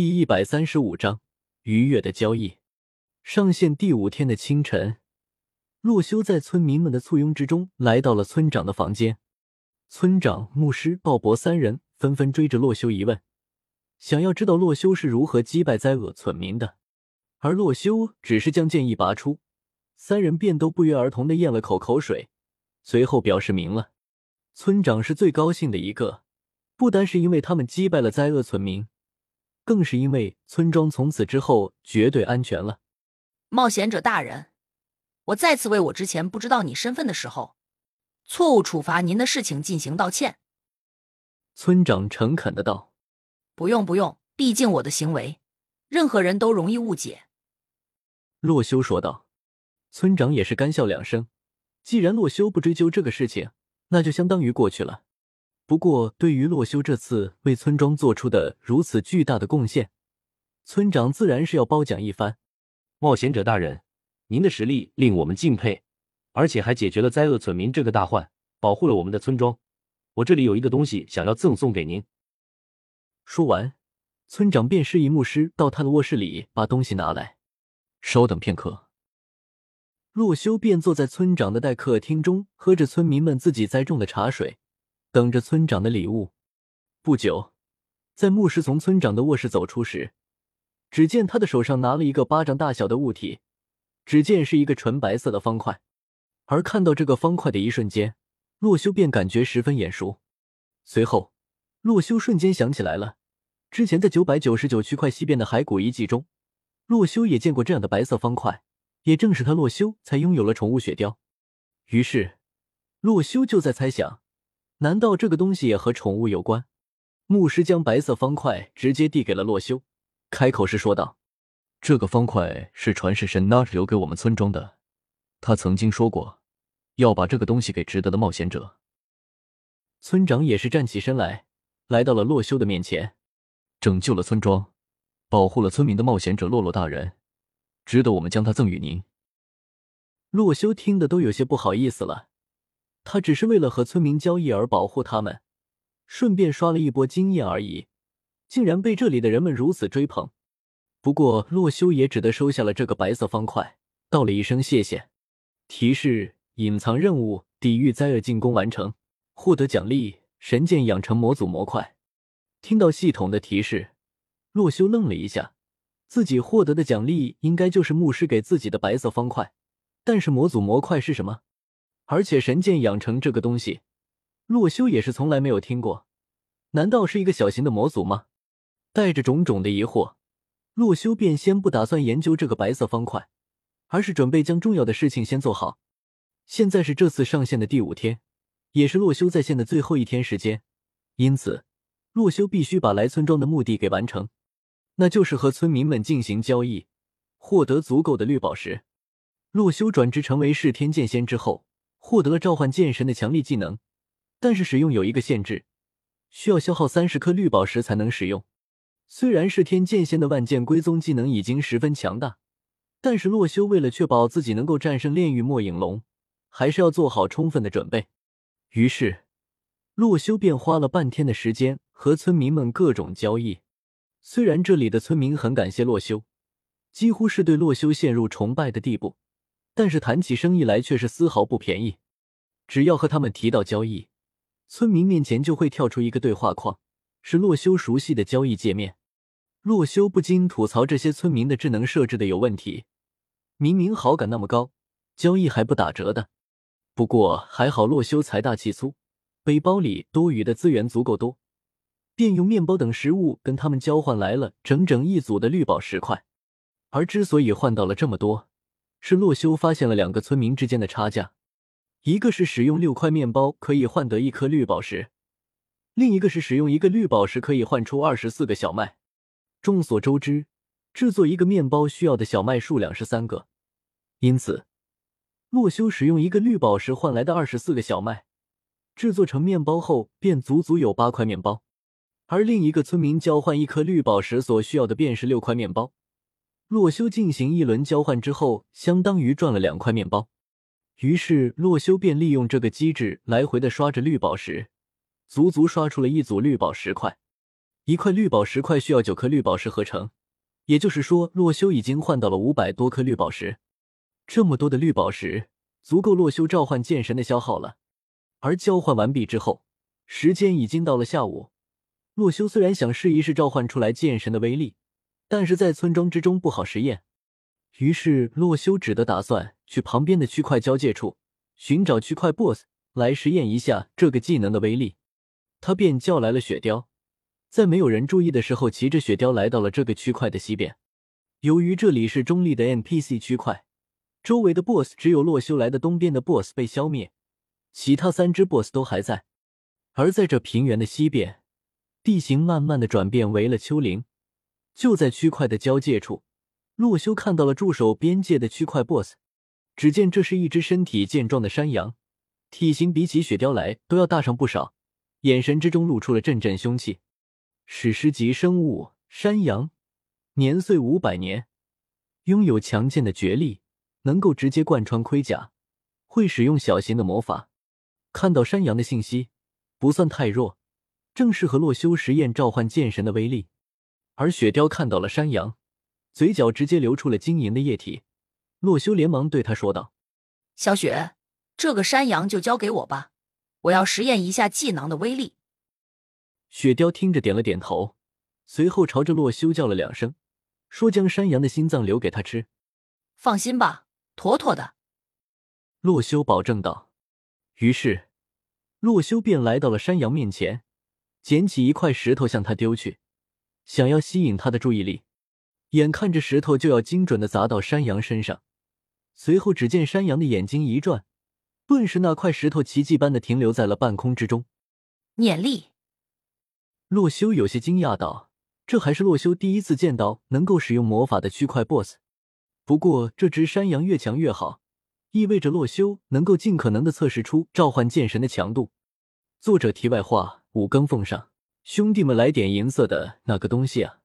第一百三十五章愉悦的交易。上线第五天的清晨，洛修在村民们的簇拥之中来到了村长的房间。村长、牧师、鲍勃三人纷纷追着洛修疑问，想要知道洛修是如何击败灾厄村民的。而洛修只是将剑一拔出，三人便都不约而同的咽了口口水，随后表示明了。村长是最高兴的一个，不单是因为他们击败了灾厄村民。更是因为村庄从此之后绝对安全了。冒险者大人，我再次为我之前不知道你身份的时候，错误处罚您的事情进行道歉。村长诚恳的道：“不用不用，毕竟我的行为，任何人都容易误解。”洛修说道。村长也是干笑两声。既然洛修不追究这个事情，那就相当于过去了。不过，对于洛修这次为村庄做出的如此巨大的贡献，村长自然是要褒奖一番。冒险者大人，您的实力令我们敬佩，而且还解决了灾厄村民这个大患，保护了我们的村庄。我这里有一个东西想要赠送给您。说完，村长便示意牧师到他的卧室里把东西拿来。稍等片刻，洛修便坐在村长的待客厅中，喝着村民们自己栽种的茶水。等着村长的礼物。不久，在牧师从村长的卧室走出时，只见他的手上拿了一个巴掌大小的物体，只见是一个纯白色的方块。而看到这个方块的一瞬间，洛修便感觉十分眼熟。随后，洛修瞬间想起来了，之前在九百九十九区块西边的骸骨遗迹中，洛修也见过这样的白色方块。也正是他洛修才拥有了宠物雪貂。于是，洛修就在猜想。难道这个东西也和宠物有关？牧师将白色方块直接递给了洛修，开口时说道：“这个方块是传世神 Nut 留给我们村庄的，他曾经说过，要把这个东西给值得的冒险者。”村长也是站起身来，来到了洛修的面前，拯救了村庄，保护了村民的冒险者洛洛大人，值得我们将它赠予您。洛修听得都有些不好意思了。他只是为了和村民交易而保护他们，顺便刷了一波经验而已，竟然被这里的人们如此追捧。不过洛修也只得收下了这个白色方块，道了一声谢谢。提示：隐藏任务：抵御灾厄进攻完成，获得奖励：神剑养成模组模块。听到系统的提示，洛修愣了一下，自己获得的奖励应该就是牧师给自己的白色方块，但是模组模块是什么？而且神剑养成这个东西，洛修也是从来没有听过。难道是一个小型的模组吗？带着种种的疑惑，洛修便先不打算研究这个白色方块，而是准备将重要的事情先做好。现在是这次上线的第五天，也是洛修在线的最后一天时间，因此洛修必须把来村庄的目的给完成，那就是和村民们进行交易，获得足够的绿宝石。洛修转职成为噬天剑仙之后。获得了召唤剑神的强力技能，但是使用有一个限制，需要消耗三十颗绿宝石才能使用。虽然是天剑仙的万剑归宗技能已经十分强大，但是洛修为了确保自己能够战胜炼狱末影龙，还是要做好充分的准备。于是，洛修便花了半天的时间和村民们各种交易。虽然这里的村民很感谢洛修，几乎是对洛修陷入崇拜的地步。但是谈起生意来却是丝毫不便宜。只要和他们提到交易，村民面前就会跳出一个对话框，是洛修熟悉的交易界面。洛修不禁吐槽这些村民的智能设置的有问题。明明好感那么高，交易还不打折的。不过还好洛修财大气粗，背包里多余的资源足够多，便用面包等食物跟他们交换来了整整一组的绿宝石块。而之所以换到了这么多，是洛修发现了两个村民之间的差价，一个是使用六块面包可以换得一颗绿宝石，另一个是使用一个绿宝石可以换出二十四个小麦。众所周知，制作一个面包需要的小麦数量是三个，因此洛修使用一个绿宝石换来的二十四个小麦，制作成面包后便足足有八块面包，而另一个村民交换一颗绿宝石所需要的便是六块面包。洛修进行一轮交换之后，相当于赚了两块面包。于是洛修便利用这个机制来回的刷着绿宝石，足足刷出了一组绿宝石块。一块绿宝石块需要九颗绿宝石合成，也就是说，洛修已经换到了五百多颗绿宝石。这么多的绿宝石，足够洛修召唤剑神的消耗了。而交换完毕之后，时间已经到了下午。洛修虽然想试一试召唤出来剑神的威力，但是在村庄之中不好实验。于是，洛修只得打算去旁边的区块交界处寻找区块 BOSS 来实验一下这个技能的威力。他便叫来了雪雕，在没有人注意的时候，骑着雪雕来到了这个区块的西边。由于这里是中立的 NPC 区块，周围的 BOSS 只有洛修来的东边的 BOSS 被消灭，其他三只 BOSS 都还在。而在这平原的西边，地形慢慢的转变为了丘陵。就在区块的交界处。洛修看到了驻守边界的区块 BOSS，只见这是一只身体健壮的山羊，体型比起雪雕来都要大上不少，眼神之中露出了阵阵凶气。史诗级生物山羊，年岁五百年，拥有强健的绝力，能够直接贯穿盔甲，会使用小型的魔法。看到山羊的信息，不算太弱，正适合洛修实验召唤剑神的威力。而雪貂看到了山羊。嘴角直接流出了晶莹的液体，洛修连忙对他说道：“小雪，这个山羊就交给我吧，我要实验一下技能的威力。”雪貂听着点了点头，随后朝着洛修叫了两声，说：“将山羊的心脏留给他吃。”放心吧，妥妥的。”洛修保证道。于是，洛修便来到了山羊面前，捡起一块石头向他丢去，想要吸引他的注意力。眼看着石头就要精准的砸到山羊身上，随后只见山羊的眼睛一转，顿时那块石头奇迹般的停留在了半空之中。念力，洛修有些惊讶道：“这还是洛修第一次见到能够使用魔法的区块 BOSS。不过这只山羊越强越好，意味着洛修能够尽可能的测试出召唤剑神的强度。”作者题外话：五更奉上，兄弟们来点银色的那个东西啊！